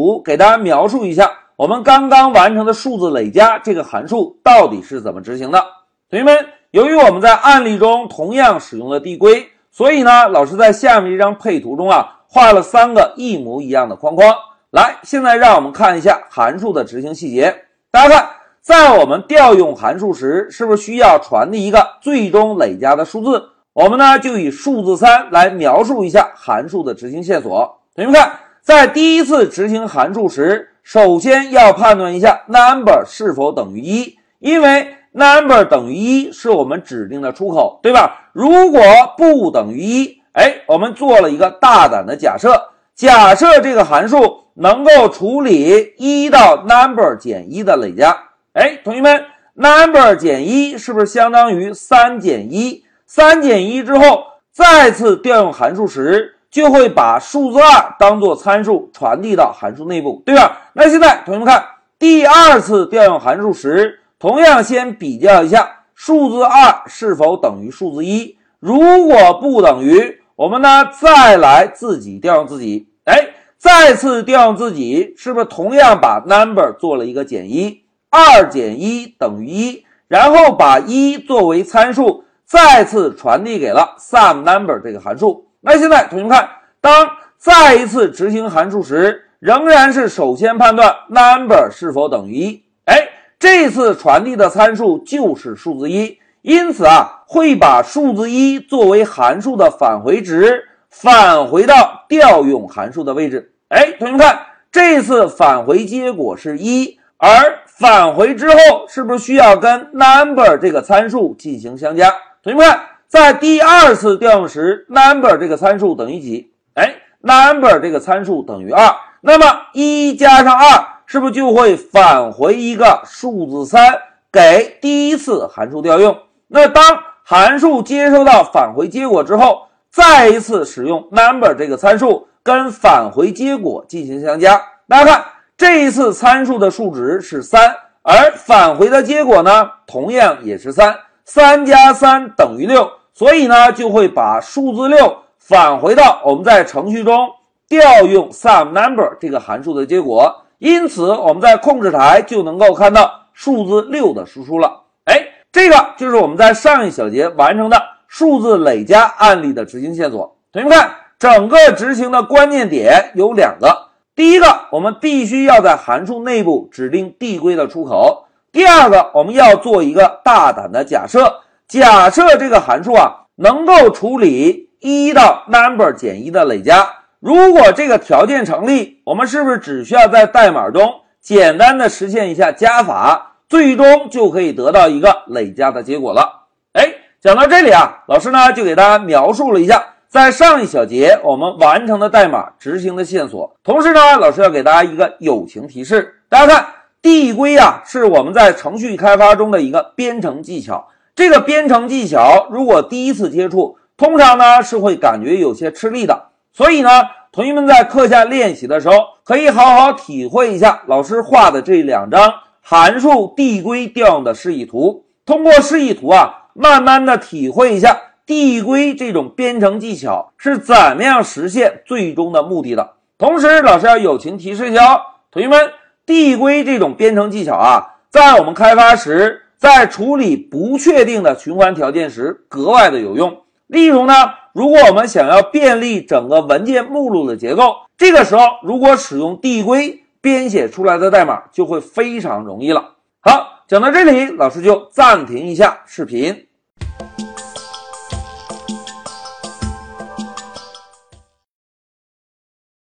图给大家描述一下我们刚刚完成的数字累加这个函数到底是怎么执行的。同学们，由于我们在案例中同样使用了递归，所以呢，老师在下面这张配图中啊，画了三个一模一样的框框。来，现在让我们看一下函数的执行细节。大家看，在我们调用函数时，是不是需要传递一个最终累加的数字？我们呢就以数字三来描述一下函数的执行线索。同学们看。在第一次执行函数时，首先要判断一下 number 是否等于一，因为 number 等于一是我们指定的出口，对吧？如果不等于一，哎，我们做了一个大胆的假设，假设这个函数能够处理一到 number 减一的累加，哎，同学们，number 减一是不是相当于三减一？三减一之后，再次调用函数时。就会把数字二当做参数传递到函数内部，对吧？那现在同学们看，第二次调用函数时，同样先比较一下数字二是否等于数字一。如果不等于，我们呢再来自己调用自己。哎，再次调用自己，是不是同样把 number 做了一个减一？二减一等于一，然后把一作为参数，再次传递给了 sum number 这个函数。那现在同学们看，当再一次执行函数时，仍然是首先判断 number 是否等于一。哎，这次传递的参数就是数字一，因此啊，会把数字一作为函数的返回值，返回到调用函数的位置。哎，同学们看，这次返回结果是一，而返回之后是不是需要跟 number 这个参数进行相加？同学们看。在第二次调用时，number 这个参数等于几？哎，number 这个参数等于二。那么一加上二，是不是就会返回一个数字三给第一次函数调用？那当函数接收到返回结果之后，再一次使用 number 这个参数跟返回结果进行相加。大家看，这一次参数的数值是三，而返回的结果呢，同样也是三。三加三等于六。所以呢，就会把数字六返回到我们在程序中调用 sum number 这个函数的结果。因此，我们在控制台就能够看到数字六的输出了。哎，这个就是我们在上一小节完成的数字累加案例的执行线索。同学们看，整个执行的关键点有两个：第一个，我们必须要在函数内部指定递归的出口；第二个，我们要做一个大胆的假设。假设这个函数啊能够处理一到 number 减一的累加，如果这个条件成立，我们是不是只需要在代码中简单的实现一下加法，最终就可以得到一个累加的结果了？哎，讲到这里啊，老师呢就给大家描述了一下在上一小节我们完成的代码执行的线索，同时呢，老师要给大家一个友情提示，大家看递归啊是我们在程序开发中的一个编程技巧。这个编程技巧，如果第一次接触，通常呢是会感觉有些吃力的。所以呢，同学们在课下练习的时候，可以好好体会一下老师画的这两张函数递归调用的示意图。通过示意图啊，慢慢的体会一下递归这种编程技巧是怎么样实现最终的目的的。同时，老师要友情提示一下哦，同学们，递归这种编程技巧啊，在我们开发时。在处理不确定的循环条件时格外的有用。例如呢，如果我们想要便利整个文件目录的结构，这个时候如果使用递归编写出来的代码就会非常容易了。好，讲到这里，老师就暂停一下视频。